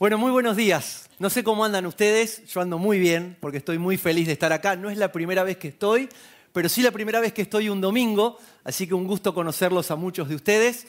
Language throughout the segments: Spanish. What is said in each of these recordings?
Bueno, muy buenos días. No sé cómo andan ustedes, yo ando muy bien porque estoy muy feliz de estar acá. No es la primera vez que estoy, pero sí la primera vez que estoy un domingo, así que un gusto conocerlos a muchos de ustedes.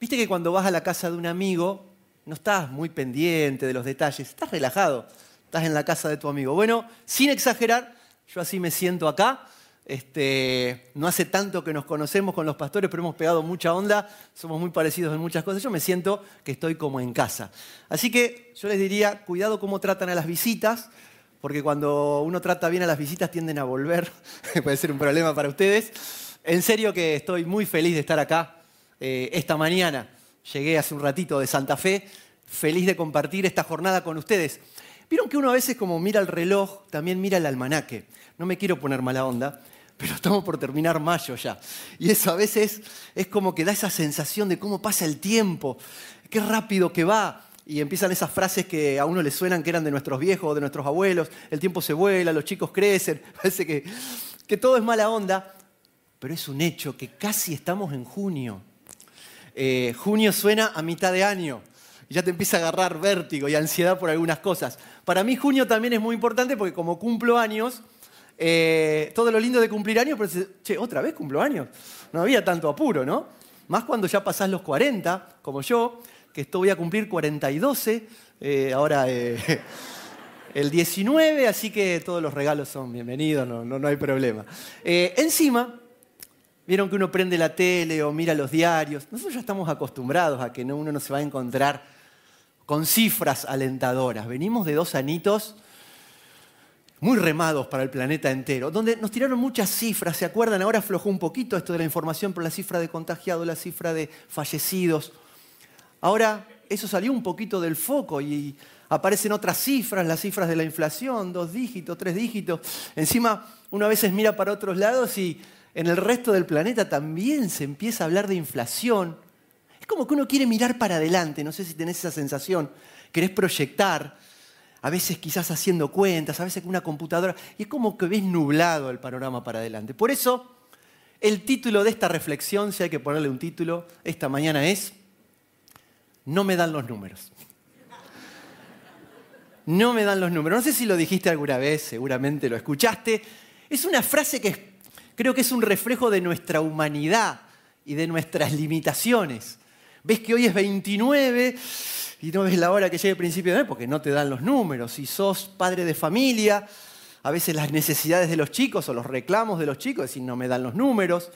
Viste que cuando vas a la casa de un amigo no estás muy pendiente de los detalles, estás relajado, estás en la casa de tu amigo. Bueno, sin exagerar, yo así me siento acá este, no hace tanto que nos conocemos con los pastores, pero hemos pegado mucha onda, somos muy parecidos en muchas cosas. Yo me siento que estoy como en casa. Así que yo les diría, cuidado cómo tratan a las visitas, porque cuando uno trata bien a las visitas tienden a volver, puede ser un problema para ustedes. En serio que estoy muy feliz de estar acá eh, esta mañana. Llegué hace un ratito de Santa Fe, feliz de compartir esta jornada con ustedes. Vieron que uno a veces como mira el reloj, también mira el almanaque. No me quiero poner mala onda, pero estamos por terminar mayo ya. Y eso a veces es como que da esa sensación de cómo pasa el tiempo, qué rápido que va. Y empiezan esas frases que a uno le suenan que eran de nuestros viejos o de nuestros abuelos, el tiempo se vuela, los chicos crecen, parece que, que todo es mala onda, pero es un hecho que casi estamos en junio. Eh, junio suena a mitad de año ya te empieza a agarrar vértigo y ansiedad por algunas cosas. Para mí junio también es muy importante porque como cumplo años, eh, todo lo lindo de cumplir años, pero che, otra vez cumplo años. No había tanto apuro, ¿no? Más cuando ya pasás los 40, como yo, que esto voy a cumplir 42, eh, ahora eh, el 19, así que todos los regalos son bienvenidos, no, no, hay problema. encima, vieron que uno prende la tele o mira los diarios. Nosotros ya estamos acostumbrados a que uno no se va a encontrar con cifras alentadoras. Venimos de dos anitos muy remados para el planeta entero, donde nos tiraron muchas cifras, ¿se acuerdan? Ahora aflojó un poquito esto de la información por la cifra de contagiados, la cifra de fallecidos. Ahora eso salió un poquito del foco y aparecen otras cifras, las cifras de la inflación, dos dígitos, tres dígitos. Encima uno a veces mira para otros lados y en el resto del planeta también se empieza a hablar de inflación. Es como que uno quiere mirar para adelante, no sé si tenés esa sensación, querés proyectar a veces quizás haciendo cuentas, a veces con una computadora, y es como que ves nublado el panorama para adelante. Por eso, el título de esta reflexión, si hay que ponerle un título, esta mañana es, no me dan los números. No me dan los números. No sé si lo dijiste alguna vez, seguramente lo escuchaste. Es una frase que creo que es un reflejo de nuestra humanidad y de nuestras limitaciones. Ves que hoy es 29 y no ves la hora que llegue el principio de mes porque no te dan los números. Si sos padre de familia, a veces las necesidades de los chicos o los reclamos de los chicos, es decir, no me dan los números.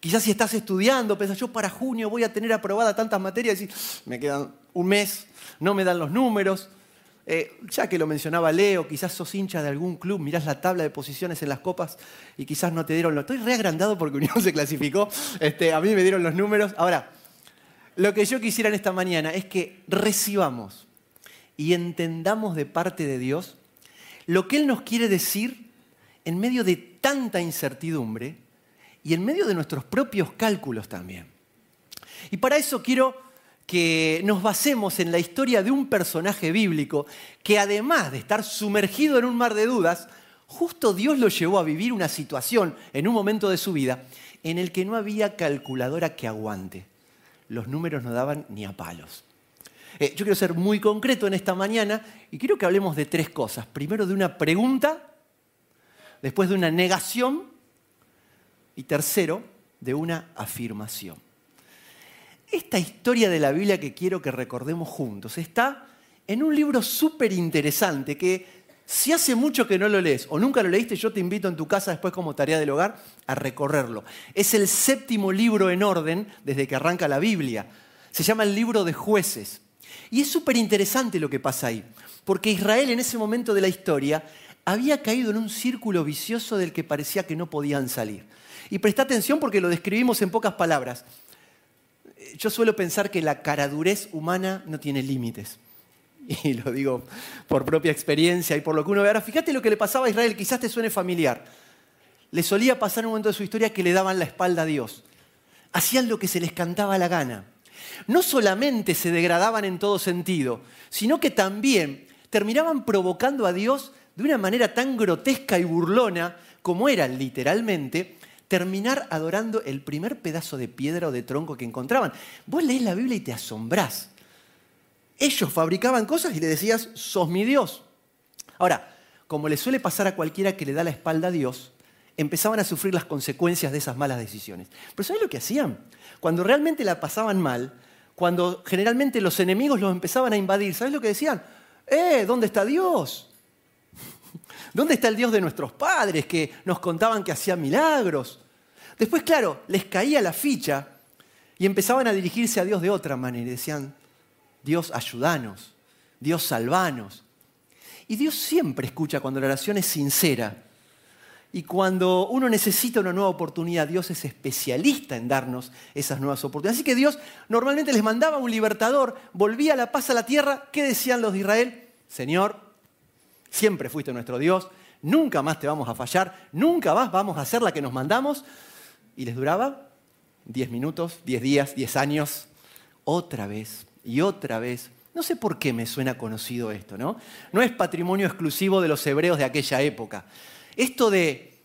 Quizás si estás estudiando, pensás, yo para junio voy a tener aprobada tantas materias y me quedan un mes, no me dan los números. Eh, ya que lo mencionaba Leo, quizás sos hincha de algún club, mirás la tabla de posiciones en las copas y quizás no te dieron los... Estoy reagrandado porque Unión se clasificó, este, a mí me dieron los números. Ahora, lo que yo quisiera en esta mañana es que recibamos y entendamos de parte de Dios lo que Él nos quiere decir en medio de tanta incertidumbre y en medio de nuestros propios cálculos también. Y para eso quiero que nos basemos en la historia de un personaje bíblico que además de estar sumergido en un mar de dudas, justo Dios lo llevó a vivir una situación en un momento de su vida en el que no había calculadora que aguante los números no daban ni a palos. Eh, yo quiero ser muy concreto en esta mañana y quiero que hablemos de tres cosas. Primero de una pregunta, después de una negación y tercero de una afirmación. Esta historia de la Biblia que quiero que recordemos juntos está en un libro súper interesante que si hace mucho que no lo lees o nunca lo leíste, yo te invito en tu casa después como tarea del hogar a recorrerlo. Es el séptimo libro en orden desde que arranca la Biblia. Se llama el libro de jueces. Y es súper interesante lo que pasa ahí, porque Israel en ese momento de la historia había caído en un círculo vicioso del que parecía que no podían salir. Y presta atención porque lo describimos en pocas palabras. Yo suelo pensar que la caradurez humana no tiene límites. y lo digo por propia experiencia y por lo que uno ve. Ahora, fíjate lo que le pasaba a Israel, quizás te suene familiar. Le solía pasar un momento de su historia que le daban la espalda a Dios. Hacían lo que se les cantaba la gana. No solamente se degradaban en todo sentido, sino que también terminaban provocando a Dios de una manera tan grotesca y burlona como era literalmente terminar adorando el primer pedazo de piedra o de tronco que encontraban. Vos lees la Biblia y te asombrás Ellos fabricaban cosas y le decías, sos mi Dios. Ahora, como le suele pasar a cualquiera que le da la espalda a Dios, empezaban a sufrir las consecuencias de esas malas decisiones. Pero ¿sabes lo que hacían? Cuando realmente la pasaban mal, cuando generalmente los enemigos los empezaban a invadir, ¿sabes lo que decían? ¡Eh! ¿Dónde está Dios? ¿Dónde está el Dios de nuestros padres que nos contaban que hacía milagros? Después, claro, les caía la ficha y empezaban a dirigirse a Dios de otra manera decían, Dios, ayúdanos, Dios, salvanos. Y Dios siempre escucha cuando la oración es sincera. Y cuando uno necesita una nueva oportunidad, Dios es especialista en darnos esas nuevas oportunidades. Así que Dios normalmente les mandaba un libertador, volvía la paz a la tierra. ¿Qué decían los de Israel? Señor, siempre fuiste nuestro Dios, nunca más te vamos a fallar, nunca más vamos a hacer la que nos mandamos. Y les duraba 10 minutos, 10 días, 10 años, otra vez y otra vez. No sé por qué me suena conocido esto, ¿no? No es patrimonio exclusivo de los hebreos de aquella época. Esto de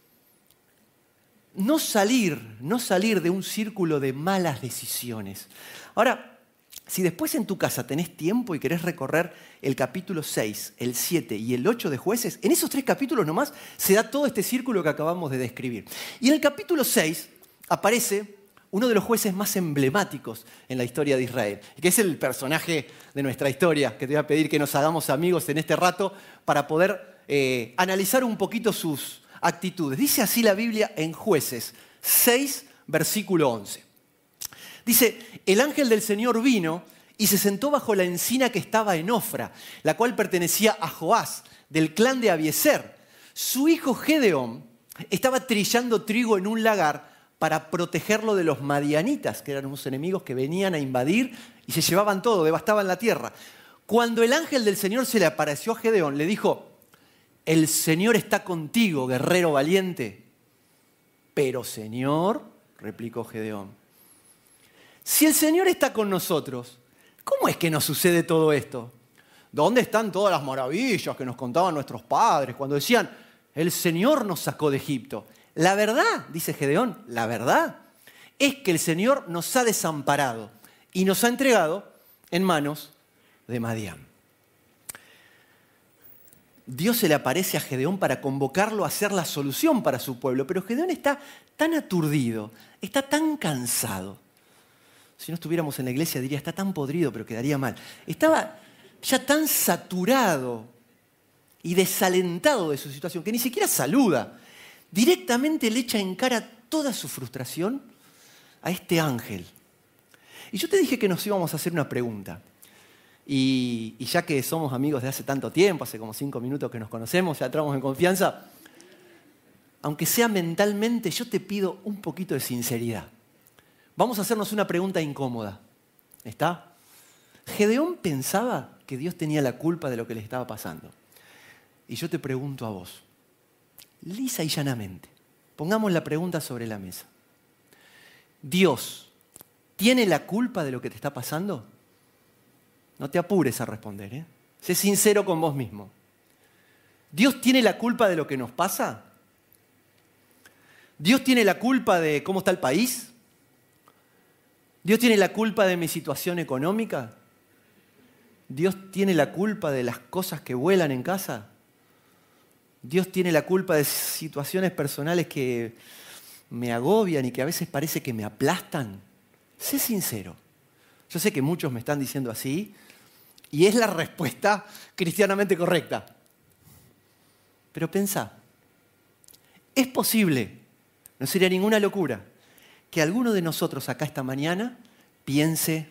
no salir, no salir de un círculo de malas decisiones. Ahora, si después en tu casa tenés tiempo y querés recorrer el capítulo 6, el 7 y el 8 de jueces, en esos tres capítulos nomás se da todo este círculo que acabamos de describir. Y en el capítulo 6 aparece uno de los jueces más emblemáticos en la historia de Israel, que es el personaje de nuestra historia, que te voy a pedir que nos hagamos amigos en este rato para poder eh, analizar un poquito sus actitudes. Dice así la Biblia en jueces 6, versículo 11. Dice, el ángel del Señor vino y se sentó bajo la encina que estaba en Ofra, la cual pertenecía a Joás, del clan de Abieser. Su hijo Gedeón estaba trillando trigo en un lagar para protegerlo de los madianitas, que eran unos enemigos que venían a invadir y se llevaban todo, devastaban la tierra. Cuando el ángel del Señor se le apareció a Gedeón, le dijo, el Señor está contigo, guerrero valiente. Pero Señor, replicó Gedeón, si el Señor está con nosotros, ¿cómo es que nos sucede todo esto? ¿Dónde están todas las maravillas que nos contaban nuestros padres cuando decían, el Señor nos sacó de Egipto? La verdad, dice Gedeón, la verdad es que el Señor nos ha desamparado y nos ha entregado en manos de Madián. Dios se le aparece a Gedeón para convocarlo a ser la solución para su pueblo, pero Gedeón está tan aturdido, está tan cansado. Si no estuviéramos en la iglesia diría, está tan podrido, pero quedaría mal. Estaba ya tan saturado y desalentado de su situación que ni siquiera saluda. Directamente le echa en cara toda su frustración a este ángel. Y yo te dije que nos íbamos a hacer una pregunta. Y, ya que somos amigos de hace tanto tiempo, hace como cinco minutos que nos conocemos, ya entramos en confianza, aunque sea mentalmente, yo te pido un poquito de sinceridad. Vamos a hacernos una pregunta incómoda. ¿Está? Gedeón pensaba que Dios tenía la culpa de lo que le estaba pasando. Y yo te pregunto a vos, lisa y llanamente, pongamos la pregunta sobre la mesa. ¿Dios tiene la culpa de lo que te está pasando? No te apures a responder. ¿eh? Sé sincero con vos mismo. ¿Dios tiene la culpa de lo que nos pasa? ¿Dios tiene la culpa de cómo está el país? ¿Dios tiene la culpa de mi situación económica? ¿Dios tiene la culpa de las cosas que vuelan en casa? ¿Dios tiene la culpa de situaciones personales que me agobian y que a veces parece que me aplastan? Sé sincero. Yo sé que muchos me están diciendo así, y es la respuesta cristianamente correcta. Pero pensá, es posible, no sería ninguna locura, que alguno de nosotros acá esta mañana piense,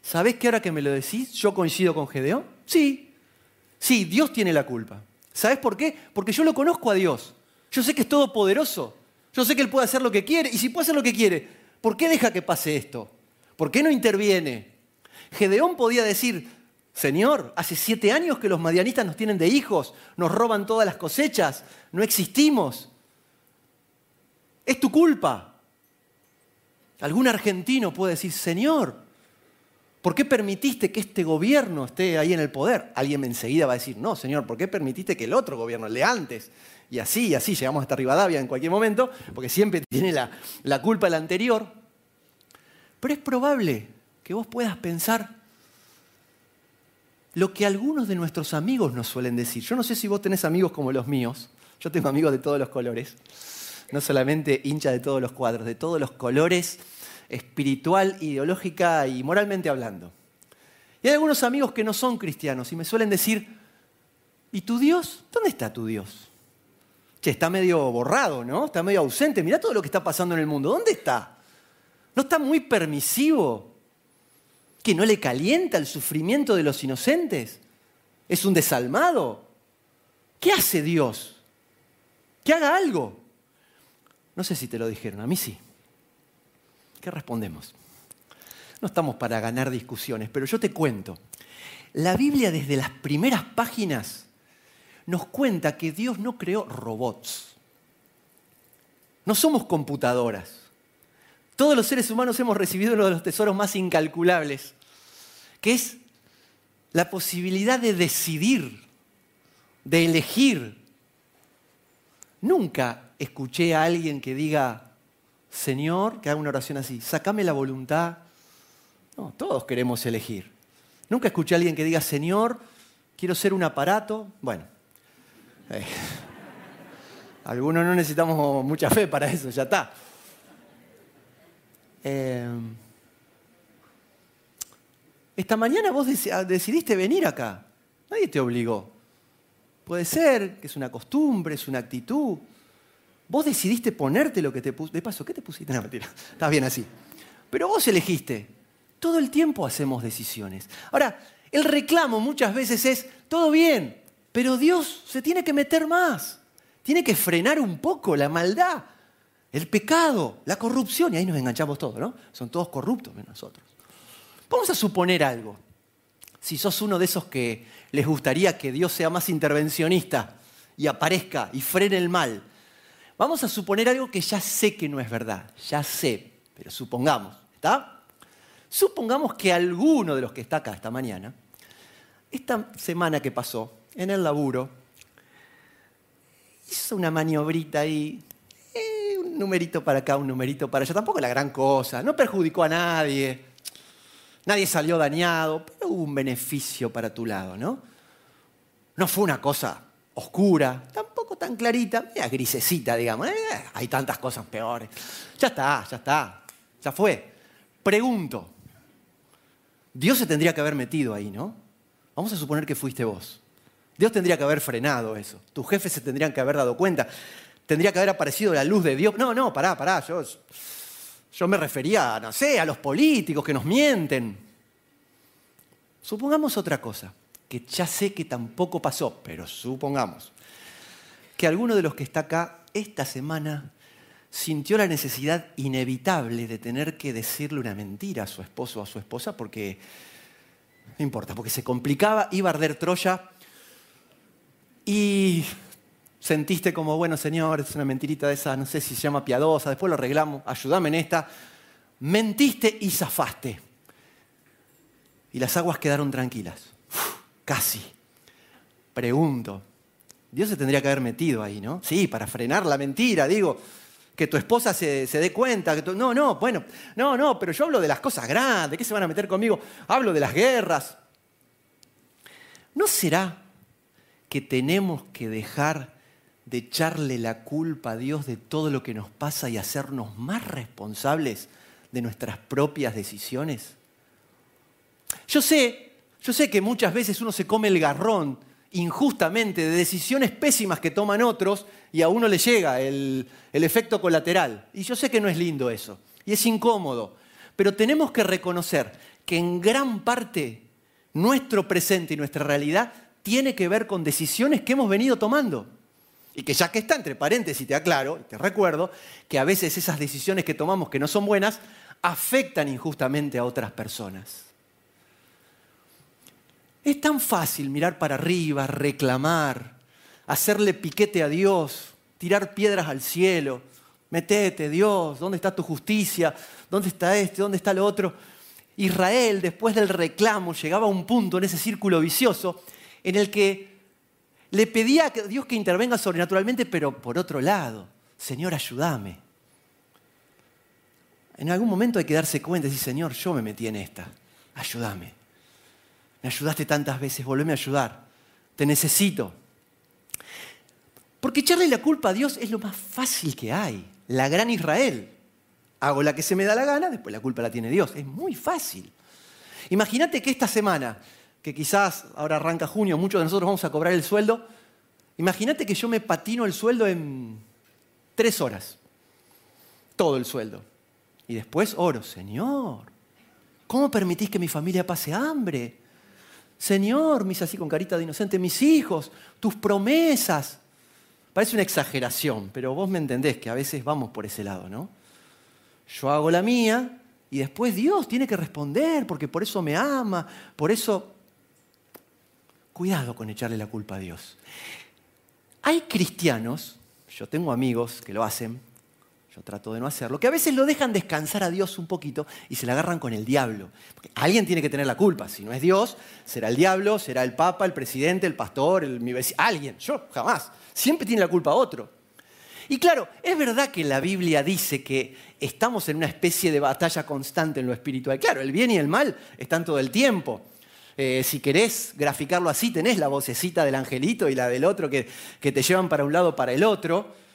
¿sabés que ahora que me lo decís yo coincido con Gedeón? Sí, sí, Dios tiene la culpa. ¿Sabés por qué? Porque yo lo conozco a Dios. Yo sé que es todopoderoso. Yo sé que Él puede hacer lo que quiere. Y si puede hacer lo que quiere, ¿por qué deja que pase esto? ¿Por qué no interviene? Gedeón podía decir, Señor, hace siete años que los madianistas nos tienen de hijos, nos roban todas las cosechas, no existimos. Es tu culpa. Algún argentino puede decir, Señor, ¿por qué permitiste que este gobierno esté ahí en el poder? Alguien enseguida va a decir, no, Señor, ¿por qué permitiste que el otro gobierno, el de antes? Y así, y así, llegamos hasta Rivadavia en cualquier momento, porque siempre tiene la, la culpa el anterior. Pero es probable que vos puedas pensar, lo que algunos de nuestros amigos nos suelen decir. Yo no sé si vos tenés amigos como los míos, yo tengo amigos de todos los colores, no solamente hincha de todos los cuadros, de todos los colores, espiritual, ideológica y moralmente hablando. Y hay algunos amigos que no son cristianos y me suelen decir, ¿y tu Dios? ¿Dónde está tu Dios? Che, está medio borrado, ¿no? Está medio ausente. Mirá todo lo que está pasando en el mundo. ¿Dónde está? ¿No está muy permisivo? ¿Que no le calienta el sufrimiento de los inocentes? ¿Es un desalmado? ¿Qué hace Dios? Que haga algo. No sé si te lo dijeron, a mí sí. ¿Qué respondemos? No estamos para ganar discusiones, pero yo te cuento. La Biblia desde las primeras páginas nos cuenta que Dios no creó robots. No somos computadoras. Todos los seres humanos hemos recibido uno de los tesoros más incalculables, que es la posibilidad de decidir, de elegir. Nunca escuché a alguien que diga, Señor, que haga una oración así, sacame la voluntad. No, todos queremos elegir. Nunca escuché a alguien que diga, Señor, quiero ser un aparato. Bueno, eh, algunos no necesitamos mucha fe para eso, ya está. Eh, esta mañana vos ah, decidiste venir acá. Nadie te obligó. Puede ser que es una costumbre, es una actitud. Vos decidiste ponerte lo que te puse. De paso, ¿qué te pusiste? No, mentira. Estás bien así. Pero vos elegiste. Todo el tiempo hacemos decisiones. Ahora, el reclamo muchas veces es, todo bien, pero Dios se tiene que meter más. Tiene que frenar un poco la maldad, el pecado, la corrupción. Y ahí nos enganchamos todos, ¿no? Son todos corruptos nosotros. Vamos a suponer algo. Si sos uno de esos que les gustaría que Dios sea más intervencionista y aparezca y frene el mal, Vamos a suponer algo que ya sé que no es verdad, ya sé, pero supongamos, ¿está? Supongamos que alguno de los que está acá esta mañana, esta semana que pasó, en el laburo, hizo una maniobrita ahí, eh, un numerito para acá, un numerito para allá, tampoco la gran cosa, no perjudicó a nadie, nadie salió dañado, pero hubo un beneficio para tu lado, ¿no? No fue una cosa oscura, tampoco tan clarita, grisecita, digamos. Eh, hay tantas cosas peores. Ya está, ya está, ya fue. Pregunto, Dios se tendría que haber metido ahí, ¿no? Vamos a suponer que fuiste vos. Dios tendría que haber frenado eso. Tus jefes se tendrían que haber dado cuenta. Tendría que haber aparecido la luz de Dios. No, no, pará, pará. Yo, yo me refería, no sé, a los políticos que nos mienten. Supongamos otra cosa que ya sé que tampoco pasó, pero supongamos que alguno de los que está acá esta semana sintió la necesidad inevitable de tener que decirle una mentira a su esposo o a su esposa porque, no importa, porque se complicaba, iba a arder Troya y sentiste como, bueno, señor, es una mentirita de esa, no sé si se llama piadosa, después lo arreglamos, ayúdame en esta. Mentiste y zafaste. Y las aguas quedaron tranquilas. Casi. Pregunto, Dios se tendría que haber metido ahí, ¿no? Sí, para frenar la mentira, digo, que tu esposa se, dé cuenta. Que no, no, bueno, no, no, pero yo hablo de las cosas grandes, ¿qué se van a meter conmigo? Hablo de las guerras. ¿No será que tenemos que dejar de echarle la culpa a Dios de todo lo que nos pasa y hacernos más responsables de nuestras propias decisiones? Yo sé yo sé que muchas veces uno se come el garrón injustamente de decisiones pésimas que toman otros y a uno le llega el, efecto colateral. Y yo sé que no es lindo eso, y es incómodo, pero tenemos que reconocer que en gran parte nuestro presente y nuestra realidad tiene que ver con decisiones que hemos venido tomando. Y que ya que está entre paréntesis, te aclaro, te recuerdo, que a veces esas decisiones que tomamos que no son buenas afectan injustamente a otras personas. Es tan fácil mirar para arriba, reclamar, hacerle piquete a Dios, tirar piedras al cielo. Metete, Dios, ¿dónde está tu justicia? ¿Dónde está este? ¿Dónde está lo otro? Israel, después del reclamo, llegaba a un punto en ese círculo vicioso en el que le pedía a Dios que intervenga sobrenaturalmente, pero por otro lado, Señor, ayúdame. En algún momento hay que darse cuenta y decir, Señor, yo me metí en esta, ayúdame. Me ayudaste tantas veces, volveme a ayudar. Te necesito. Porque echarle la culpa a Dios es lo más fácil que hay. La gran Israel. Hago la que se me da la gana, después la culpa la tiene Dios. Es muy fácil. Imagínate que esta semana, que quizás ahora arranca junio, muchos de nosotros vamos a cobrar el sueldo, imagínate que yo me patino el sueldo en tres horas. Todo el sueldo. Y después oro, Señor, ¿cómo permitís que mi familia pase hambre? Señor, mis así con carita de inocente, mis hijos, tus promesas. Parece una exageración, pero vos me entendés que a veces vamos por ese lado, ¿no? Yo hago la mía y después Dios tiene que responder porque por eso me ama, por eso... Cuidado con echarle la culpa a Dios. Hay cristianos, yo tengo amigos que lo hacen, yo trato de no hacerlo, que a veces lo dejan descansar a Dios un poquito y se la agarran con el diablo. alguien tiene que tener la culpa. Si no es Dios, será el diablo, será el papa, el presidente, el pastor, mi vecino, alguien. Yo jamás. Siempre tiene la culpa otro. Y claro, es verdad que la Biblia dice que estamos en una especie de batalla constante en lo espiritual. Claro, el bien y el mal están todo el tiempo. Eh, si querés graficarlo así, tenés la vocecita del angelito y la del otro que, que te llevan para un lado para el otro.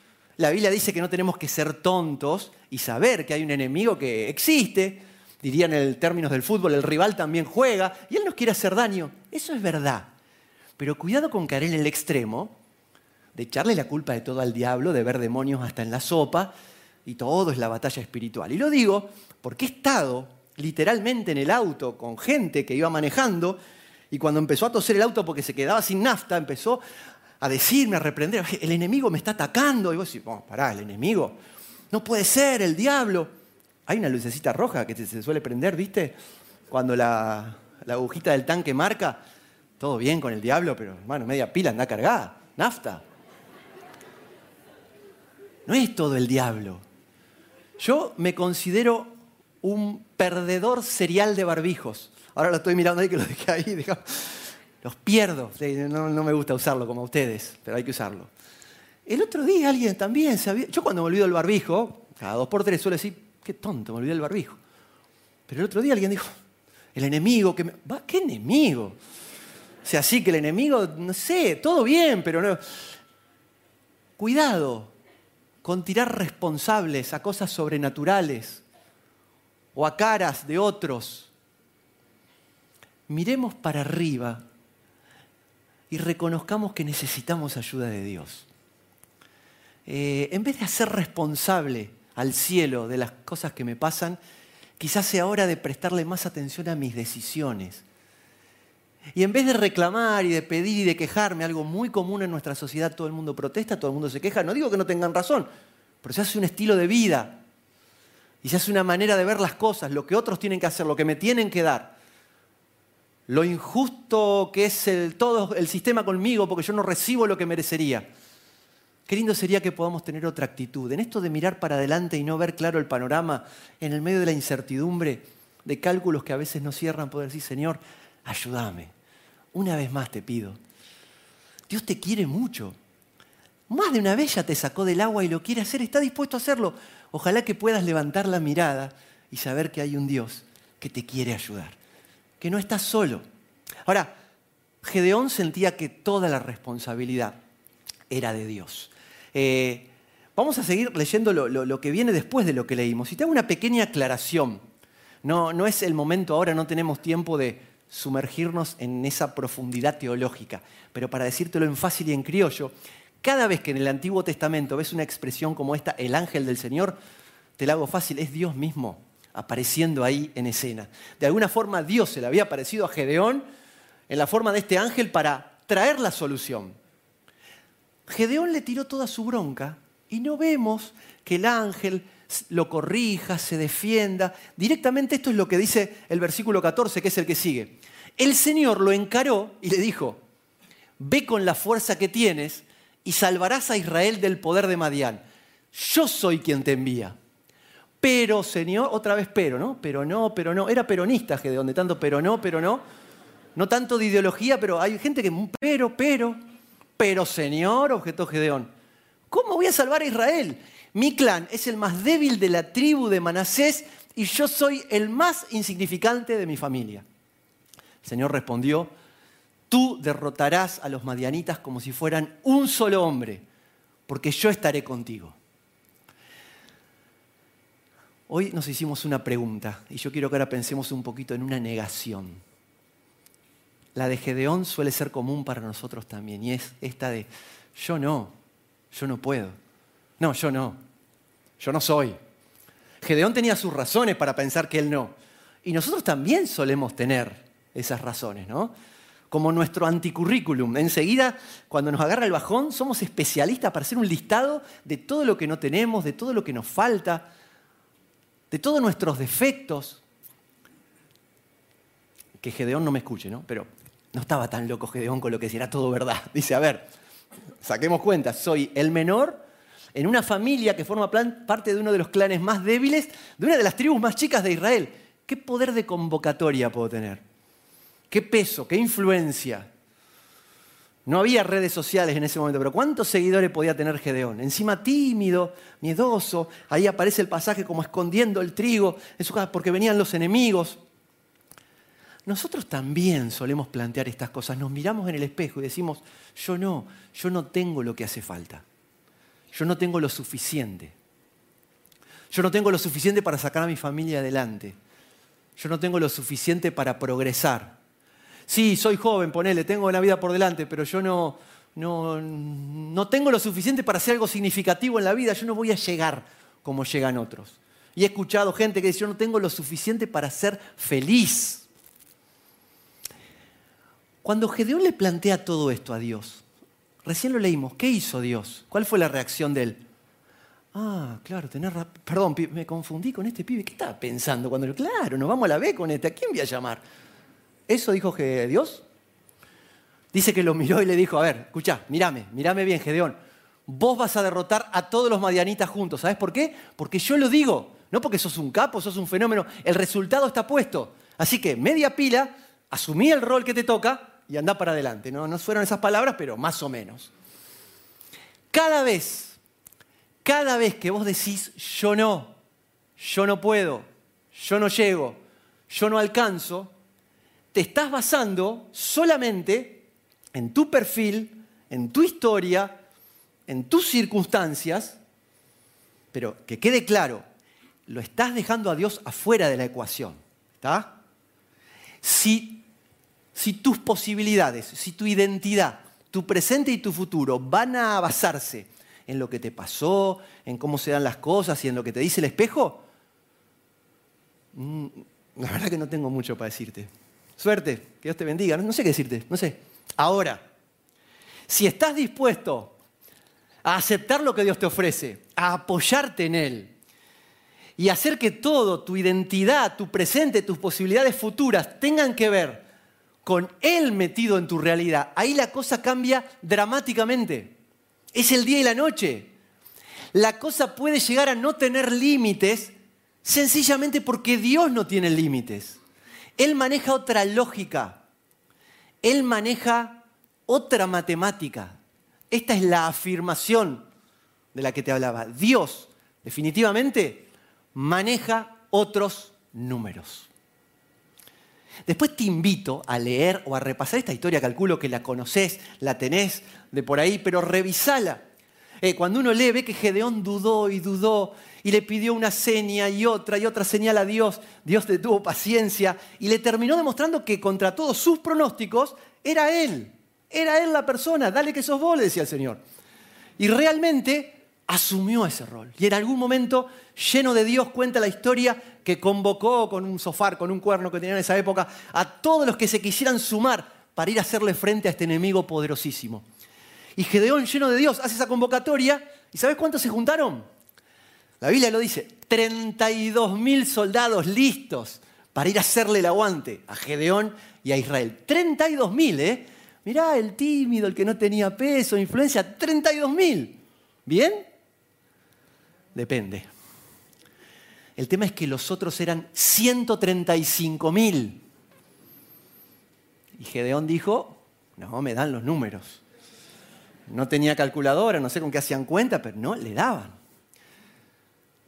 La Biblia dice que no tenemos que ser tontos y saber que hay un enemigo que existe. Dirían en términos del fútbol, el rival también juega y él nos quiere hacer daño. Eso es verdad. Pero cuidado con caer en el extremo de echarle la culpa de todo al diablo, de ver demonios hasta en la sopa, y todo es la batalla espiritual. Y lo digo porque he estado literalmente en el auto con gente que iba manejando y cuando empezó a toser el auto porque se quedaba sin nafta, empezó a decirme, a reprender, el enemigo me está atacando. Y vos decís, oh, pará, el enemigo. No puede ser, el diablo. Hay una lucecita roja que se suele prender, ¿viste? Cuando la, agujita del tanque marca, todo bien con el diablo, pero hermano, media pila anda cargada, nafta. No es todo el diablo. Yo me considero un perdedor serial de barbijos. Ahora lo estoy mirando ahí que lo dejé ahí. los pierdo. No, me gusta usarlo como ustedes, pero hay que usarlo. El otro día alguien también sabía. Yo cuando me olvido el barbijo, cada dos por tres suelo decir, qué tonto, me olvidé el barbijo. Pero el otro día alguien dijo, el enemigo que me. ¿Qué enemigo? O sea, sí que el enemigo, no sé, todo bien, pero no. Cuidado con tirar responsables a cosas sobrenaturales o a caras de otros. Miremos para arriba y reconozcamos que necesitamos ayuda de Dios. Eh, en vez de hacer responsable al cielo de las cosas que me pasan, quizás sea hora de prestarle más atención a mis decisiones. Y en vez de reclamar y de pedir y de quejarme, algo muy común en nuestra sociedad, todo el mundo protesta, todo el mundo se queja, no digo que no tengan razón, pero se hace un estilo de vida y se hace una manera de ver las cosas, lo que otros tienen que hacer, lo que me tienen que dar lo injusto que es el, todo el sistema conmigo porque yo no recibo lo que merecería. Qué lindo sería que podamos tener otra actitud. En esto de mirar para adelante y no ver claro el panorama, en el medio de la incertidumbre, de cálculos que a veces no cierran, poder decir, Señor, ayúdame. Una vez más te pido. Dios te quiere mucho. Más de una vez ya te sacó del agua y lo quiere hacer, está dispuesto a hacerlo. Ojalá que puedas levantar la mirada y saber que hay un Dios que te quiere ayudar que no estás solo. Ahora, Gedeón sentía que toda la responsabilidad era de Dios. Eh, vamos a seguir leyendo lo, que viene después de lo que leímos. Y te hago una pequeña aclaración. No, no es el momento ahora, no tenemos tiempo de sumergirnos en esa profundidad teológica. Pero para decírtelo en fácil y en criollo, cada vez que en el Antiguo Testamento ves una expresión como esta, el ángel del Señor, te la hago fácil, es Dios mismo apareciendo ahí en escena. De alguna forma Dios se le había aparecido a Gedeón en la forma de este ángel para traer la solución. Gedeón le tiró toda su bronca y no vemos que el ángel lo corrija, se defienda. Directamente esto es lo que dice el versículo 14, que es el que sigue. El Señor lo encaró y le dijo, ve con la fuerza que tienes y salvarás a Israel del poder de Madián. Yo soy quien te envía. Pero, Señor, otra vez pero, ¿no? Pero no, pero no. Era peronista Gedeón, de tanto pero no, pero no. No tanto de ideología, pero hay gente que, pero, pero, pero, Señor, objetó Gedeón. ¿Cómo voy a salvar a Israel? Mi clan es el más débil de la tribu de Manasés y yo soy el más insignificante de mi familia. El Señor respondió, tú derrotarás a los madianitas como si fueran un solo hombre, porque yo estaré contigo. Hoy nos hicimos una pregunta y yo quiero que ahora pensemos un poquito en una negación. La de Gedeón suele ser común para nosotros también y es esta de yo no, yo no puedo. No, yo no, yo no soy. Gedeón tenía sus razones para pensar que él no. Y nosotros también solemos tener esas razones, ¿no? Como nuestro anticurrículum. Enseguida, cuando nos agarra el bajón, somos especialistas para hacer un listado de todo lo que no tenemos, de todo lo que nos falta, de todos nuestros defectos. Que Gedeón no me escuche, ¿no? Pero no estaba tan loco Gedeón con lo que era todo verdad. Dice, a ver, saquemos cuenta, soy el menor en una familia que forma parte de uno de los clanes más débiles, de una de las tribus más chicas de Israel. ¿Qué poder de convocatoria puedo tener? ¿Qué peso? ¿Qué influencia? No había redes sociales en ese momento, pero ¿cuántos seguidores podía tener Gedeón? Encima tímido, miedoso, ahí aparece el pasaje como escondiendo el trigo en su casa porque venían los enemigos. Nosotros también solemos plantear estas cosas, nos miramos en el espejo y decimos, yo no, yo no tengo lo que hace falta, yo no tengo lo suficiente, yo no tengo lo suficiente para sacar a mi familia adelante yo no tengo lo suficiente para progresar. Sí, soy joven, ponele, tengo la vida por delante, pero yo no, no, no tengo lo suficiente para hacer algo significativo en la vida, yo no voy a llegar como llegan otros. Y he escuchado gente que dice, yo no tengo lo suficiente para ser feliz. Cuando Gedeón le plantea todo esto a Dios, recién lo leímos, ¿qué hizo Dios? ¿Cuál fue la reacción de él? Ah, claro, tener Perdón, me confundí con este pibe. ¿Qué estaba pensando cuando Claro, nos vamos a la B con este. ¿A quién voy a llamar? ¿Eso dijo que Dios? Dice que lo miró y le dijo, a ver, escucha, mírame, mírame bien, Gedeón. Vos vas a derrotar a todos los madianitas juntos. ¿Sabes por qué? Porque yo lo digo. No porque sos un capo, sos un fenómeno. El resultado está puesto. Así que media pila, asumí el rol que te toca y anda para adelante. No, no fueron esas palabras, pero más o menos. Cada vez cada vez que vos decís yo no, yo no puedo, yo no llego, yo no alcanzo, te estás basando solamente en tu perfil, en tu historia, en tus circunstancias, pero que quede claro, lo estás dejando a Dios afuera de la ecuación. ¿Está? Si, si tus posibilidades, si tu identidad, tu presente y tu futuro van a basarse en lo que te pasó, en cómo se dan las cosas y en lo que te dice el espejo? Mm, la verdad que no tengo mucho para decirte. Suerte, que Dios te bendiga. No, sé qué decirte, no sé. Ahora, si estás dispuesto a aceptar lo que Dios te ofrece, a apoyarte en Él y hacer que todo, tu identidad, tu presente, tus posibilidades futuras tengan que ver con Él metido en tu realidad, ahí la cosa cambia dramáticamente. Es el día y la noche. La cosa puede llegar a no tener límites sencillamente porque Dios no tiene límites. Él maneja otra lógica. Él maneja otra matemática. Esta es la afirmación de la que te hablaba. Dios definitivamente maneja otros números. Después te invito a leer o a repasar esta historia, calculo que la conoces, la tenés de por ahí, pero revisala. Eh, cuando uno lee, ve que Gedeón dudó y dudó y le pidió una seña y otra y otra señal a Dios. Dios le tuvo paciencia y le terminó demostrando que contra todos sus pronósticos era Él. Era Él la persona. Dale que sos vos, le decía el Señor. Y realmente asumió ese rol. Y en algún momento, lleno de Dios, cuenta la historia que convocó con un sofá, con un cuerno que tenía en esa época, a todos los que se quisieran sumar para ir a hacerle frente a este enemigo poderosísimo. Y Gedeón, lleno de Dios, hace esa convocatoria. ¿Y sabes cuántos se juntaron? La Biblia lo dice, 32 mil soldados listos para ir a hacerle el aguante a Gedeón y a Israel. 32 mil, ¿eh? Mirá, el tímido, el que no tenía peso, influencia, 32 mil. ¿Bien? Depende. El tema es que los otros eran 135 mil. Y Gedeón dijo, no, me dan los números. No tenía calculadora, no sé con qué hacían cuenta, pero no, le daban.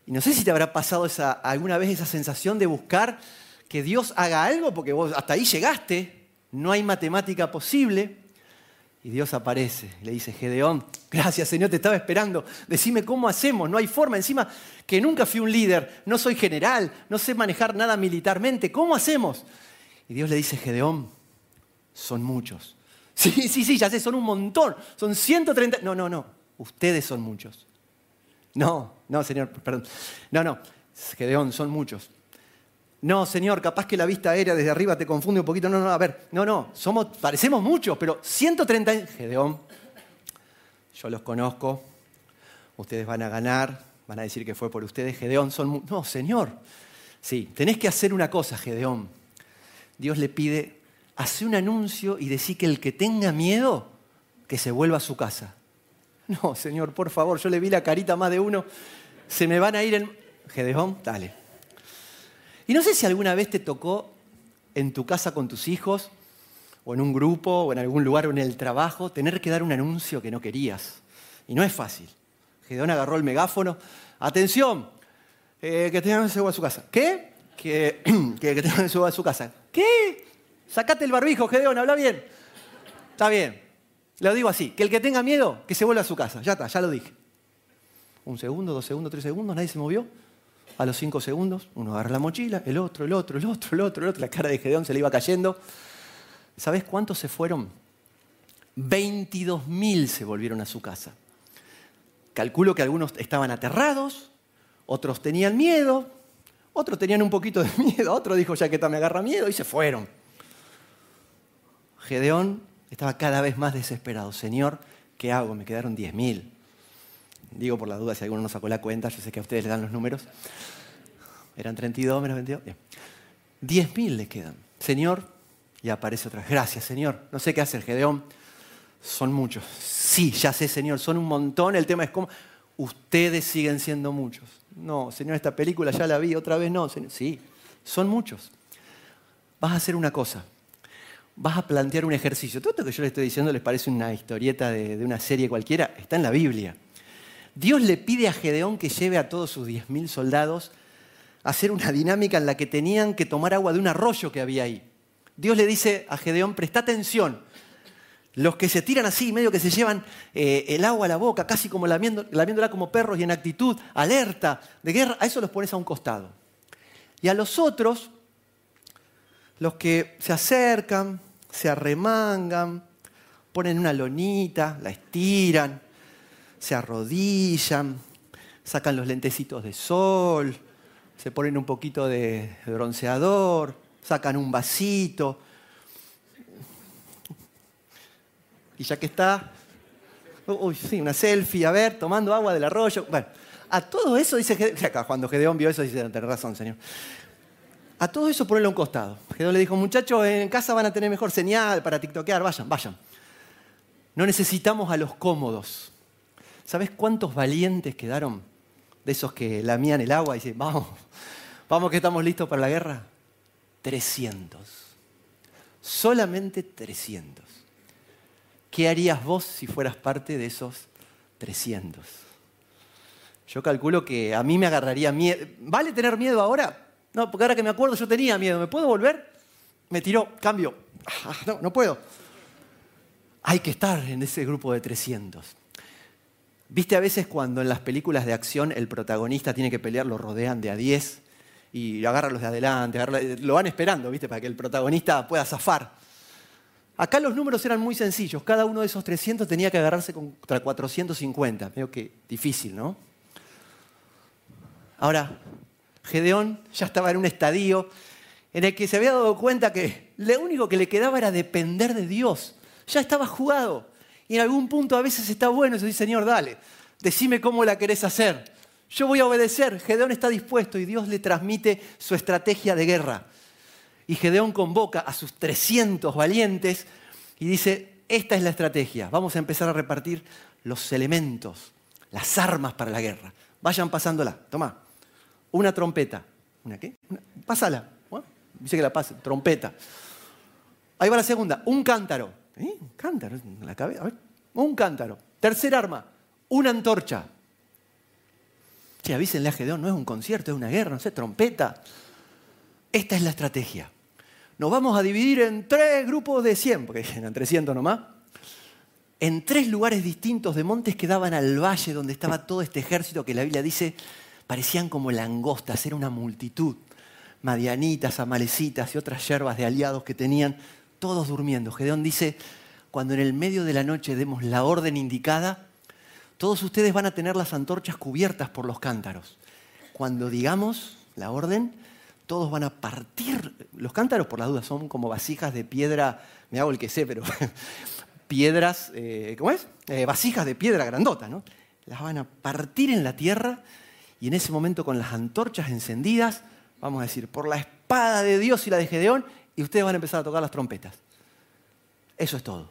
Y no sé si te habrá pasado alguna vez esa sensación de buscar que Dios haga algo, porque vos hasta ahí llegaste. no hay matemática posible. Y Dios aparece, le dice, Gedeón, gracias Señor, te estaba esperando, decime cómo hacemos, no hay forma, encima que nunca fui un líder, no soy general, no sé manejar nada militarmente, ¿cómo hacemos? Y Dios le dice, Gedeón, son muchos. Sí, sí, sí, ya sé, son un montón, son 130, no, no, no, ustedes son muchos. No, no, Señor, perdón, no, no, Gedeón, son muchos. No, Señor, capaz que la vista aérea desde arriba te confunde un poquito. No, no, a ver, no, no, somos, parecemos muchos, pero 130... Gedeón, yo los conozco, ustedes van a ganar, van a decir que fue por ustedes. Gedeón, son... No, Señor, sí, tenés que hacer una cosa, Gedeón. Dios le pide, hace un anuncio y decir que el que tenga miedo, que se vuelva a su casa. No, Señor, por favor, yo le vi la carita más de uno, se me van a ir en... Gedeón, dale y no sé si alguna vez te tocó en tu casa con tus hijos, o en un grupo, o en algún lugar, o en el trabajo, tener que dar un anuncio que no querías. Y no es fácil. Gedeón agarró el megáfono. Atención, eh, que tengan ese a su casa. ¿Qué? Que, que, que tengan a su casa. ¿Qué? Sacate el barbijo, Gedeón, habla bien. Está bien. Lo digo así, que el que tenga miedo, que se vuelva a su casa. Ya está, ya lo dije. Un segundo, dos segundos, tres segundos, nadie se movió. A los cinco segundos, uno agarra la mochila, el otro, el otro, el otro, el otro, el otro. La cara de Gedeón se le iba cayendo. ¿Sabes cuántos se fueron? 22.000 se volvieron a su casa. Calculo que algunos estaban aterrados, otros tenían miedo, otros tenían un poquito de miedo, otro dijo, ya que está me agarra miedo, y se fueron. Gedeón estaba cada vez más desesperado. Señor, ¿qué hago? Me quedaron 10.000. Digo por la duda si alguno no sacó la cuenta, yo sé que a ustedes le dan los números. Eran 32 menos 22. 10.000 le quedan. Señor, y aparece otra. Gracias, Señor. No sé qué hacer, Gedeón. Son muchos. Sí, ya sé, Señor, son un montón. El tema es cómo. Ustedes siguen siendo muchos. No, Señor, esta película ya la vi, otra vez no. Sí, son muchos. Vas a hacer una cosa. Vas a plantear un ejercicio. Todo esto que yo les estoy diciendo les parece una historieta de, de una serie cualquiera. Está en la Biblia. Dios le pide a Gedeón que lleve a todos sus 10.000 soldados a hacer una dinámica en la que tenían que tomar agua de un arroyo que había ahí. Dios le dice a Gedeón, presta atención, los que se tiran así, medio que se llevan eh, el agua a la boca, casi como lamiéndola como perros y en actitud, alerta, de guerra, a eso los pones a un costado. Y a los otros, los que se acercan, se arremangan, ponen una lonita, la estiran, se arrodillan, sacan los lentecitos de sol, se ponen un poquito de bronceador, sacan un vasito. Y ya que está, uy, sí, una selfie, a ver, tomando agua del arroyo. Bueno, a todo eso dice Gedeón, cuando Gedeón vio eso dice, tenés razón, señor. A todo eso ponelo a un costado. Le dijo, muchachos, en casa van a tener mejor señal para tiktokear, vayan, vayan. No necesitamos a los cómodos. ¿Sabes cuántos valientes quedaron de esos que lamían el agua y dicen, vamos, vamos que estamos listos para la guerra? 300. Solamente 300. ¿Qué harías vos si fueras parte de esos 300? Yo calculo que a mí me agarraría miedo. ¿Vale tener miedo ahora? No, porque ahora que me acuerdo yo tenía miedo. ¿Me puedo volver? Me tiró, cambio. Ah, no, no puedo. Hay que estar en ese grupo de 300. ¿Viste a veces cuando en las películas de acción el protagonista tiene que pelear, lo rodean de a 10 y agarran los de adelante, lo van esperando, ¿viste? Para que el protagonista pueda zafar. Acá los números eran muy sencillos, cada uno de esos 300 tenía que agarrarse contra 450, Veo que difícil, ¿no? Ahora, Gedeón ya estaba en un estadio en el que se había dado cuenta que lo único que le quedaba era depender de Dios. Ya estaba jugado. Y en algún punto a veces está bueno eso, dice, Señor, dale, decime cómo la querés hacer. Yo voy a obedecer. Gedeón está dispuesto y Dios le transmite su estrategia de guerra. Y Gedeón convoca a sus 300 valientes y dice, esta es la estrategia. Vamos a empezar a repartir los elementos, las armas para la guerra. Vayan pasándola. Toma, una trompeta. ¿Una qué? pásala. dice que la pase. Trompeta. Ahí va la segunda. Un cántaro. ¿Eh? Un cántaro en la cabeza. un cántaro. Tercer arma, una antorcha. Che, avísenle a Gedeón, no es un concierto, es una guerra, no sé, trompeta. Esta es la estrategia. nos vamos a dividir en tres grupos de 100, porque eran 300 nomás, en tres lugares distintos de montes que daban al valle donde estaba todo este ejército que la Biblia dice parecían como langostas, era una multitud, madianitas, amalecitas y otras yerbas de aliados que tenían, todos durmiendo. Gedeón dice, cuando en el medio de la noche demos la orden indicada, todos ustedes van a tener las antorchas cubiertas por los cántaros. Cuando digamos la orden, todos van a partir. Los cántaros, por las dudas, son como vasijas de piedra, me hago el que sé, pero piedras, eh, ¿cómo es? Eh, vasijas de piedra grandota, ¿no? Las van a partir en la tierra y en ese momento con las antorchas encendidas, vamos a decir, por la espada de Dios y la de Gedeón, y ustedes van a empezar a tocar las trompetas. Eso es todo.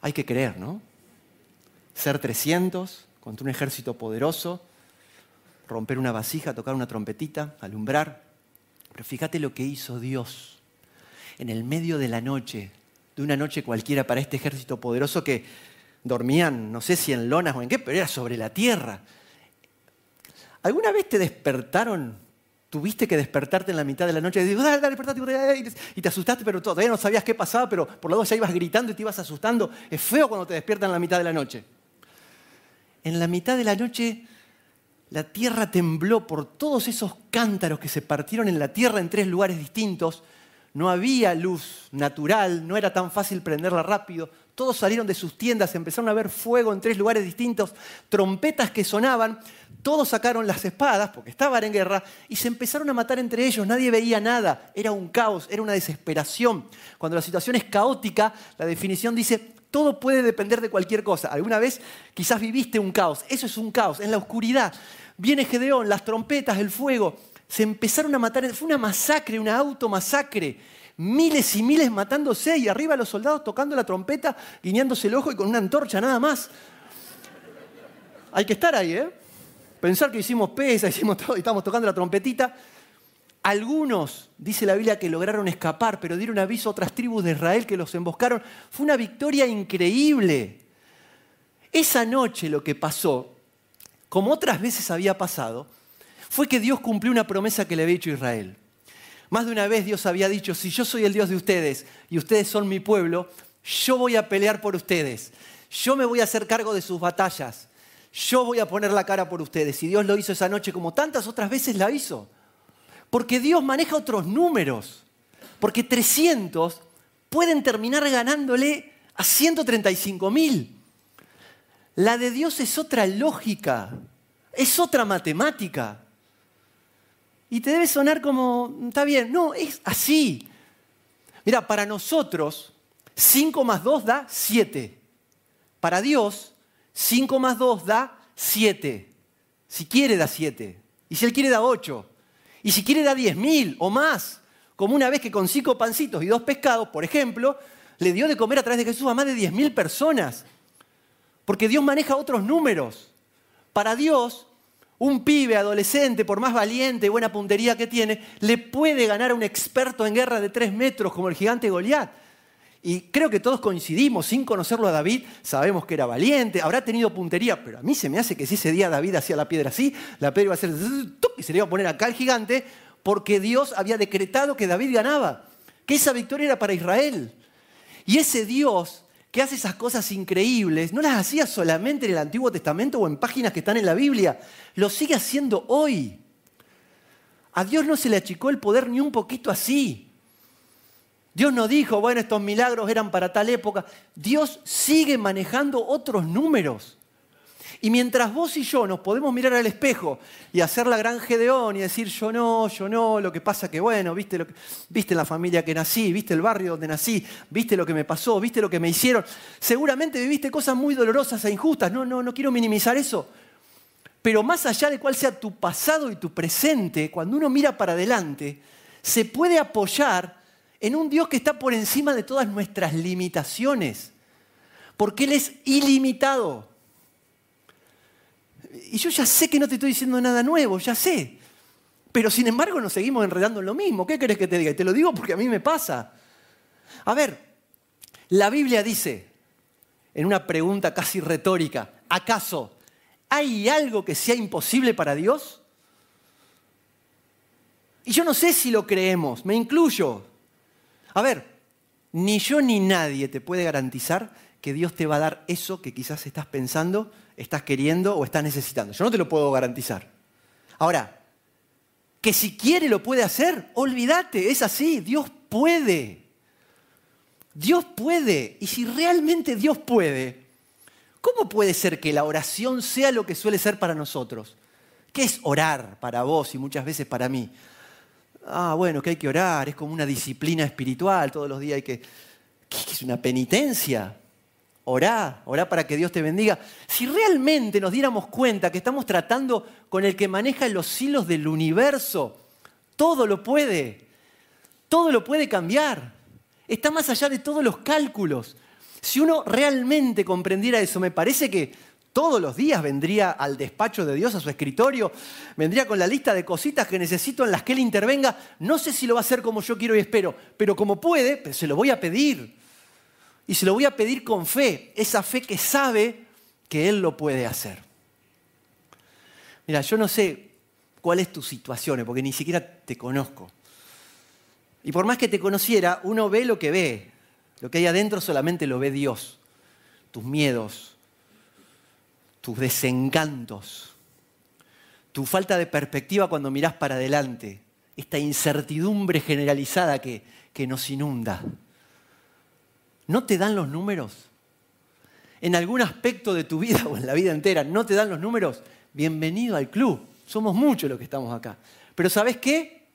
Hay que creer, ¿no? Ser 300 contra un ejército poderoso, romper una vasija, tocar una trompetita, alumbrar. Pero fíjate lo que hizo Dios en el medio de la noche, de una noche cualquiera para este ejército poderoso que dormían, no sé si en lonas o en qué, pero era sobre la tierra. ¿Alguna vez te despertaron? Tuviste que despertarte en la mitad de la noche y digo, dale, dale, y te asustaste, pero todavía no sabías qué pasaba, pero por lo menos ya ibas gritando y te ibas asustando. Es feo cuando te despiertan en la mitad de la noche. En la mitad de la noche la tierra tembló por todos esos cántaros que se partieron en la tierra en tres lugares distintos. No había luz natural, no era tan fácil prenderla rápido. Todos salieron de sus tiendas, empezaron a ver fuego en tres lugares distintos, trompetas que sonaban, todos sacaron las espadas porque estaban en guerra y se empezaron a matar entre ellos, nadie veía nada, era un caos, era una desesperación. Cuando la situación es caótica, la definición dice, todo puede depender de cualquier cosa. Alguna vez quizás viviste un caos, eso es un caos, en la oscuridad. Viene Gedeón, las trompetas, el fuego, se empezaron a matar, fue una masacre, una automasacre. Miles y miles matándose y arriba los soldados tocando la trompeta, guiñándose el ojo y con una antorcha nada más. Hay que estar ahí, ¿eh? Pensar que hicimos pesa, hicimos todo y estamos tocando la trompetita. Algunos, dice la Biblia, que lograron escapar, pero dieron aviso a otras tribus de Israel que los emboscaron. Fue una victoria increíble. Esa noche lo que pasó, como otras veces había pasado, fue que Dios cumplió una promesa que le había hecho a Israel. Más de una vez Dios había dicho, si yo soy el Dios de ustedes y ustedes son mi pueblo, yo voy a pelear por ustedes. Yo me voy a hacer cargo de sus batallas. Yo voy a poner la cara por ustedes. Y Dios lo hizo esa noche como tantas otras veces la hizo. Porque Dios maneja otros números. Porque 300 pueden terminar ganándole a 135 mil. La de Dios es otra lógica, es otra matemática. Y te debe sonar como, está bien, no, es así. Mira, para nosotros 5 más 2 da 7. Para Dios 5 más 2 da 7. Si quiere da 7. Y si Él quiere da 8. Y si quiere da 10.000 o más. Como una vez que con cinco pancitos y dos pescados, por ejemplo, le dio de comer a través de Jesús a más de 10.000 personas. Porque Dios maneja otros números. Para Dios, un pibe adolescente, por más valiente y buena puntería que tiene, le puede ganar a un experto en guerra de tres metros como el gigante Goliat. Y creo que todos coincidimos, sin conocerlo a David, sabemos que era valiente, habrá tenido puntería, pero a mí se me hace que si ese día David hacía la piedra así, la piedra iba a hacer y se le iba a poner acá al gigante, porque Dios había decretado que David ganaba, que esa victoria era para Israel. Y ese Dios que hace esas cosas increíbles, no las hacía solamente en el Antiguo Testamento o en páginas que están en la Biblia, lo sigue haciendo hoy. A Dios no se le achicó el poder ni un poquito así. Dios no dijo, bueno, estos milagros eran para tal época. Dios sigue manejando otros números. Y mientras vos y yo nos podemos mirar al espejo y hacer la gran Gedeón y decir, yo no, yo no, lo que pasa que, bueno, viste, lo que, viste la familia que nací, viste el barrio donde nací, viste lo que me pasó, viste lo que me hicieron, seguramente viviste cosas muy dolorosas e injustas, no, no, no quiero minimizar eso. Pero más allá de cuál sea tu pasado y tu presente, cuando uno mira para adelante, se puede apoyar en un Dios que está por encima de todas nuestras limitaciones, porque Él es ilimitado. Y yo ya sé que no te estoy diciendo nada nuevo, ya sé. Pero sin embargo nos seguimos enredando en lo mismo. ¿Qué querés que te diga? Y te lo digo porque a mí me pasa. A ver, la Biblia dice, en una pregunta casi retórica, ¿acaso hay algo que sea imposible para Dios? Y yo no sé si lo creemos, me incluyo. A ver, ni yo ni nadie te puede garantizar que Dios te va a dar eso que quizás estás pensando, estás queriendo o estás necesitando. Yo no te lo puedo garantizar. Ahora, que si quiere lo puede hacer, olvídate, es así, Dios puede. Dios puede. Y si realmente Dios puede, ¿cómo puede ser que la oración sea lo que suele ser para nosotros? ¿Qué es orar para vos y muchas veces para mí? Ah, bueno, que hay que orar, es como una disciplina espiritual, todos los días hay que... ¿Qué es una penitencia? Orá, orá para que Dios te bendiga. Si realmente nos diéramos cuenta que estamos tratando con el que maneja los hilos del universo, todo lo puede, todo lo puede cambiar. Está más allá de todos los cálculos. Si uno realmente comprendiera eso, me parece que todos los días vendría al despacho de Dios, a su escritorio, vendría con la lista de cositas que necesito en las que Él intervenga. No sé si lo va a hacer como yo quiero y espero, pero como puede, se lo voy a pedir. Y se lo voy a pedir con fe, esa fe que sabe que Él lo puede hacer. Mira, yo no sé cuál es tu situación, porque ni siquiera te conozco. Y por más que te conociera, uno ve lo que ve. Lo que hay adentro solamente lo ve Dios. Tus miedos, tus desencantos, tu falta de perspectiva cuando mirás para adelante, esta incertidumbre generalizada que, que nos inunda. ¿No te dan los números? En algún aspecto de tu vida o en la vida entera, ¿no te dan los números? Bienvenido al club. Somos muchos los que estamos acá. Pero ¿sabes qué?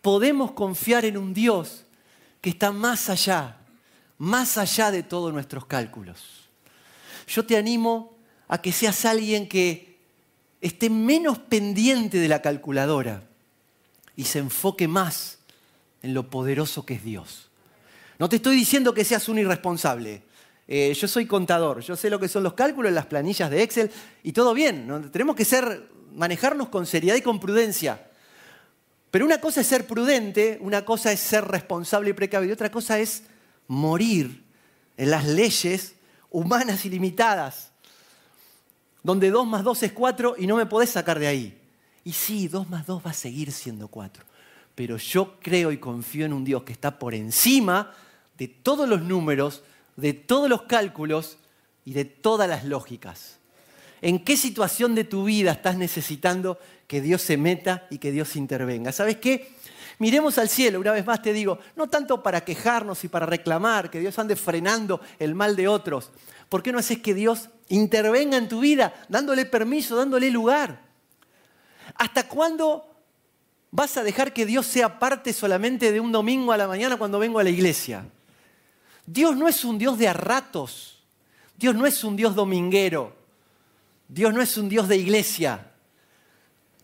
Podemos confiar en un Dios que está más allá, más allá de todos nuestros cálculos. Yo te animo a que seas alguien que esté menos pendiente de la calculadora y se enfoque más en lo poderoso que es Dios. No te estoy diciendo que seas un irresponsable. Eh, yo soy contador, yo sé lo que son los cálculos, las planillas de Excel y todo bien. Tenemos que ser, manejarnos con seriedad y con prudencia. Pero una cosa es ser prudente, una cosa es ser responsable y precavido, otra cosa es morir en las leyes humanas y limitadas donde 2 más 2 es 4 y no me podés sacar de ahí. Y sí, 2 más 2 va a seguir siendo 4. Pero yo creo y confío en un Dios que está por encima de todos los números, de todos los cálculos y de todas las lógicas. ¿En qué situación de tu vida estás necesitando que Dios se meta y que Dios intervenga? ¿Sabes qué? Miremos al cielo, una vez más te digo, no tanto para quejarnos y para reclamar que Dios ande frenando el mal de otros. ¿Por qué no haces que Dios intervenga en tu vida, dándole permiso, dándole lugar. ¿Hasta cuándo vas a dejar que Dios sea parte solamente de un domingo a la mañana cuando vengo a la iglesia? Dios no es un Dios de a ratos. Dios no es un Dios dominguero. Dios no es un Dios de iglesia.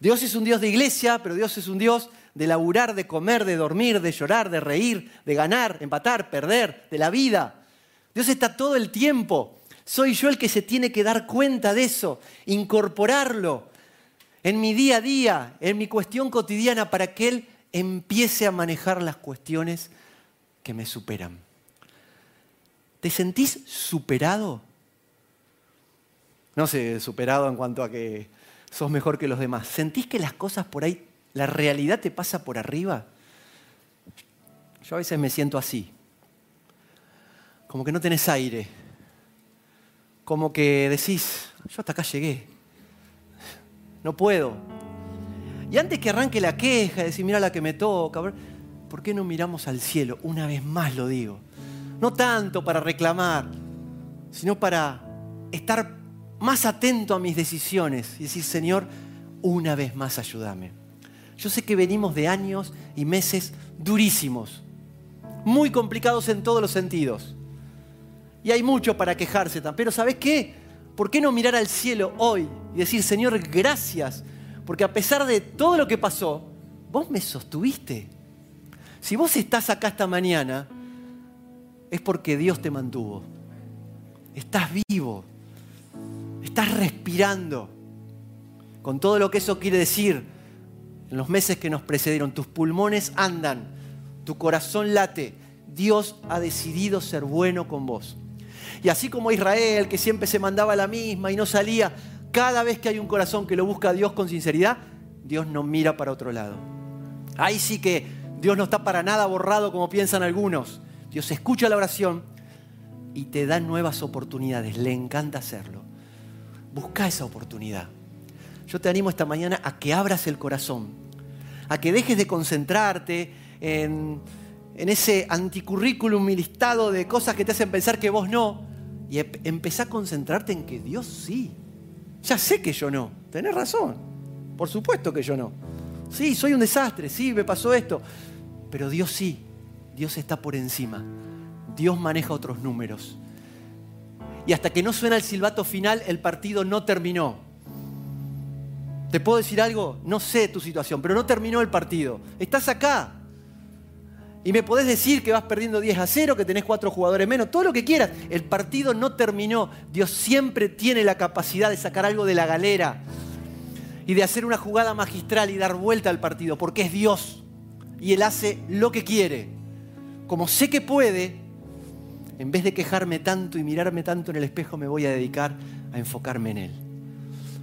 Dios es un Dios de iglesia, pero Dios es un Dios de laburar, de comer, de dormir, de llorar, de reír, de ganar, empatar, perder, de la vida. Dios está todo el tiempo. Soy yo el que se tiene que dar cuenta de eso, incorporarlo en mi día a día, en mi cuestión cotidiana, para que Él empiece a manejar las cuestiones que me superan. ¿Te sentís superado? No sé, superado en cuanto a que sos mejor que los demás. ¿Sentís que las cosas por ahí, la realidad te pasa por arriba? Yo a veces me siento así, como que no tenés aire como que decís, yo hasta acá llegué, no puedo. Y antes que arranque la queja, decir, mira la que me toca, ¿por qué no miramos al cielo? Una vez más lo digo. No tanto para reclamar, sino para estar más atento a mis decisiones y decir, Señor, una vez más ayúdame. Yo sé que venimos de años y meses durísimos, muy complicados en todos los sentidos. Y hay mucho para quejarse. Pero ¿sabes qué? ¿Por qué no mirar al cielo hoy y decir, Señor, gracias? Porque a pesar de todo lo que pasó, vos me sostuviste. Si vos estás acá esta mañana, es porque Dios te mantuvo. Estás vivo. Estás respirando. Con todo lo que eso quiere decir, en los meses que nos precedieron, tus pulmones andan, tu corazón late. Dios ha decidido ser bueno con vos. Y así como Israel, que siempre se mandaba la misma y no salía, cada vez que hay un corazón que lo busca a Dios con sinceridad, Dios no mira para otro lado. Ahí sí que Dios no está para nada borrado como piensan algunos. Dios escucha la oración y te da nuevas oportunidades. Le encanta hacerlo. Busca esa oportunidad. Yo te animo esta mañana a que abras el corazón, a que dejes de concentrarte en, ese anticurrículum y listado de cosas que te hacen pensar que vos no, y empezá a concentrarte en que Dios sí. Ya sé que yo no, tenés razón, por supuesto que yo no. Sí, soy un desastre, sí, me pasó esto, pero Dios sí, Dios está por encima, Dios maneja otros números. Y hasta que no suena el silbato final, el partido no terminó. ¿Te puedo decir algo? No sé tu situación, pero no terminó el partido. Estás acá. Y me podés decir que vas perdiendo 10 a 0, que tenés cuatro jugadores menos, todo lo que quieras. El partido no terminó. Dios siempre tiene la capacidad de sacar algo de la galera y de hacer una jugada magistral y dar vuelta al partido, porque es Dios. Y Él hace lo que quiere. Como sé que puede, en vez de quejarme tanto y mirarme tanto en el espejo, me voy a dedicar a enfocarme en Él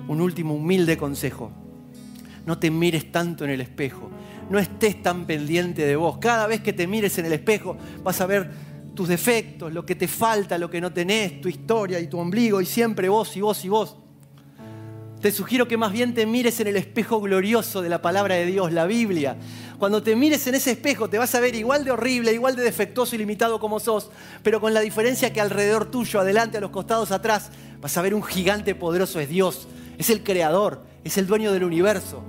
un último humilde consejo. No te mires tanto en el espejo. No estés tan pendiente de vos. Cada vez que te mires en el espejo vas a ver tus defectos, lo que te falta, lo que no tenés, tu historia y tu ombligo y siempre vos y vos y vos. Te sugiero que más bien te mires en el espejo glorioso de la palabra de Dios, la Biblia. Cuando te mires en ese espejo te vas a ver igual de horrible, igual de defectuoso y limitado como sos, pero con la diferencia que alrededor tuyo, adelante, a los costados, atrás, vas a ver un gigante poderoso, es Dios, es el creador, es el dueño del universo.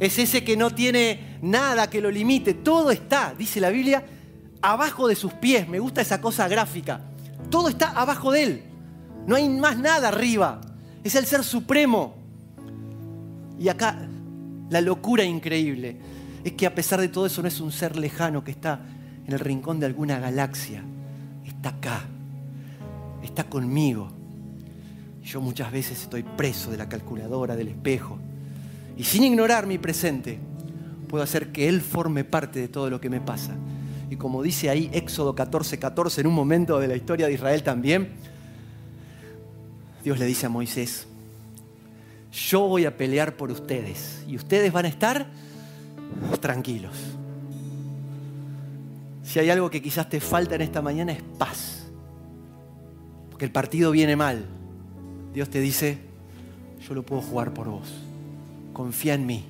Es ese que no tiene nada que lo limite. Todo está, dice la Biblia, abajo de sus pies. Me gusta esa cosa gráfica. Todo está abajo de él. No hay más nada arriba. Es el ser supremo. Y acá la locura increíble es que a pesar de todo eso no es un ser lejano que está en el rincón de alguna galaxia. Está acá. Está conmigo yo muchas veces estoy preso de la calculadora, del espejo. Y sin ignorar mi presente, puedo hacer que Él forme parte de todo lo que me pasa. Y como dice ahí Éxodo 14, 14, en un momento de la historia de Israel también, Dios le dice a Moisés, yo voy a pelear por ustedes y ustedes van a estar tranquilos. Si hay algo que quizás te falta en esta mañana es paz, porque el partido viene mal, Dios te dice, yo lo puedo jugar por vos. Confía en mí.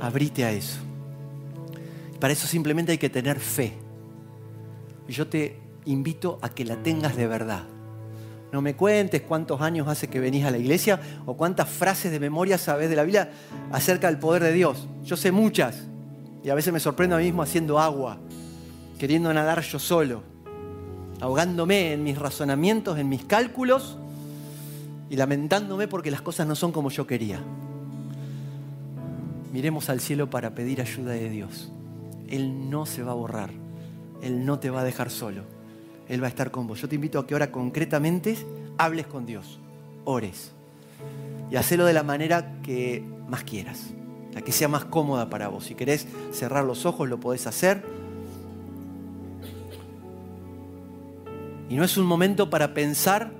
Abrite a eso. Para eso simplemente hay que tener fe. Y yo te invito a que la tengas de verdad. No me cuentes cuántos años hace que venís a la iglesia o cuántas frases de memoria sabes de la Biblia acerca del poder de Dios. Yo sé muchas y a veces me sorprendo a mí mismo haciendo agua, queriendo nadar yo solo, ahogándome en mis razonamientos, en mis cálculos y lamentándome porque las cosas no son como yo quería. Miremos al cielo para pedir ayuda de Dios. Él no se va a borrar. Él no te va a dejar solo. Él va a estar con vos. Yo te invito a que ahora concretamente hables con Dios. Ores. Y hacelo de la manera que más quieras. La que sea más cómoda para vos. Si querés cerrar los ojos, lo podés hacer. Y no es un momento para pensar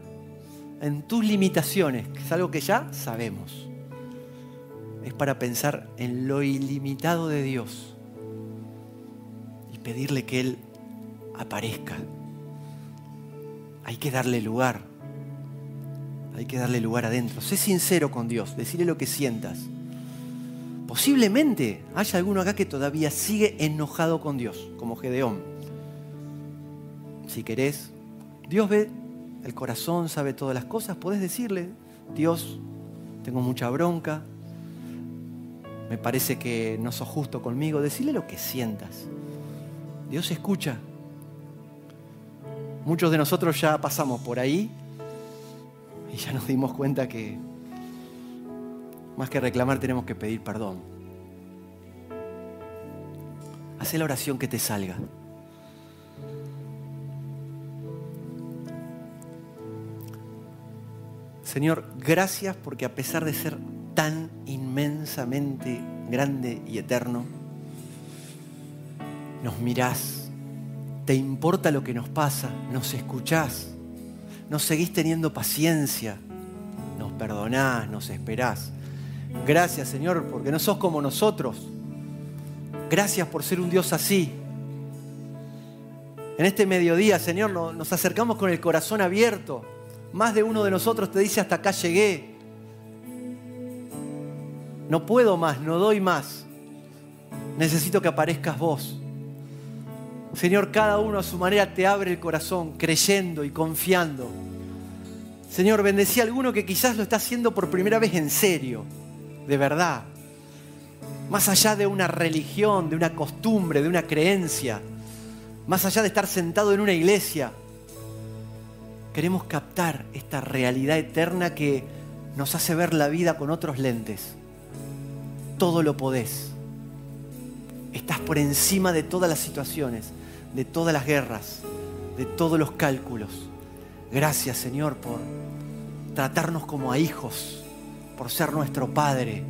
en tus limitaciones, que es algo que ya sabemos. Es para pensar en lo ilimitado de Dios y pedirle que Él aparezca. Hay que darle lugar. Hay que darle lugar adentro. Sé sincero con Dios, decirle lo que sientas. Posiblemente haya alguno acá que todavía sigue enojado con Dios, como Gedeón. Si querés, Dios ve el corazón sabe todas las cosas, podés decirle, Dios, tengo mucha bronca, me parece que no sos justo conmigo, decirle lo que sientas. Dios escucha. Muchos de nosotros ya pasamos por ahí y ya nos dimos cuenta que más que reclamar tenemos que pedir perdón. Haz la oración que te salga. Señor, gracias porque a pesar de ser tan inmensamente grande y eterno, nos mirás, te importa lo que nos pasa, nos escuchás, nos seguís teniendo paciencia, nos perdonás, nos esperás. Gracias Señor porque no sos como nosotros, Gracias por ser un Dios así. En este mediodía, Señor, nos acercamos con el corazón abierto. Más de uno de nosotros te dice, hasta acá llegué. No puedo más, no doy más. Necesito que aparezcas vos. Señor, cada uno a su manera te abre el corazón, creyendo y confiando. Señor, bendecí a alguno que quizás lo está haciendo por primera vez en serio, de verdad. Más allá de una religión, de una costumbre, de una creencia, más allá de estar sentado en una iglesia, queremos captar esta realidad eterna que nos hace ver la vida con otros lentes. Todo lo podés. Estás por encima de todas las situaciones de todas las guerras, de todos los cálculos. Gracias Señor por tratarnos como a hijos, por ser nuestro Padre.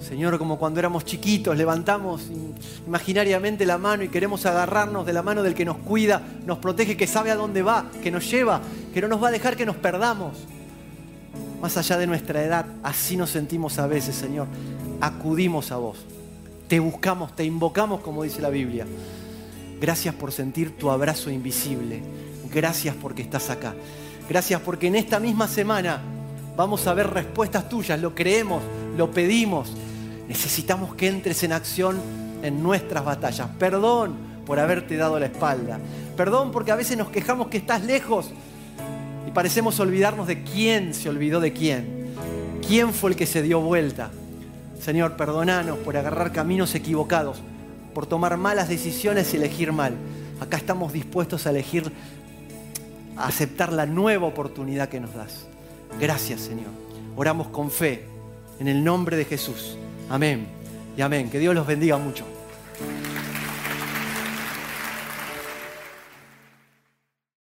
Señor, como cuando éramos chiquitos, levantamos imaginariamente la mano y queremos agarrarnos de la mano del que nos cuida, nos protege, que sabe a dónde va, que nos lleva, que no nos va a dejar que nos perdamos. Más allá de nuestra edad, así nos sentimos a veces, Señor. Acudimos a vos. Te buscamos, te invocamos, como dice la Biblia. Gracias por sentir tu abrazo invisible. Gracias porque estás acá. Gracias porque en esta misma semana vamos a ver respuestas tuyas. Lo creemos, lo pedimos. Necesitamos que entres en acción en nuestras batallas. Perdón por haberte dado la espalda. Perdón porque a veces nos quejamos que estás lejos y parecemos olvidarnos de quién se olvidó de quién. ¿Quién fue el que se dio vuelta? Señor, perdonanos por agarrar caminos equivocados por tomar malas decisiones y elegir mal. Acá estamos dispuestos a elegir, a aceptar la nueva oportunidad que nos das. Gracias, Señor. Oramos con fe en el nombre de Jesús. Amén y amén. Que Dios los bendiga mucho.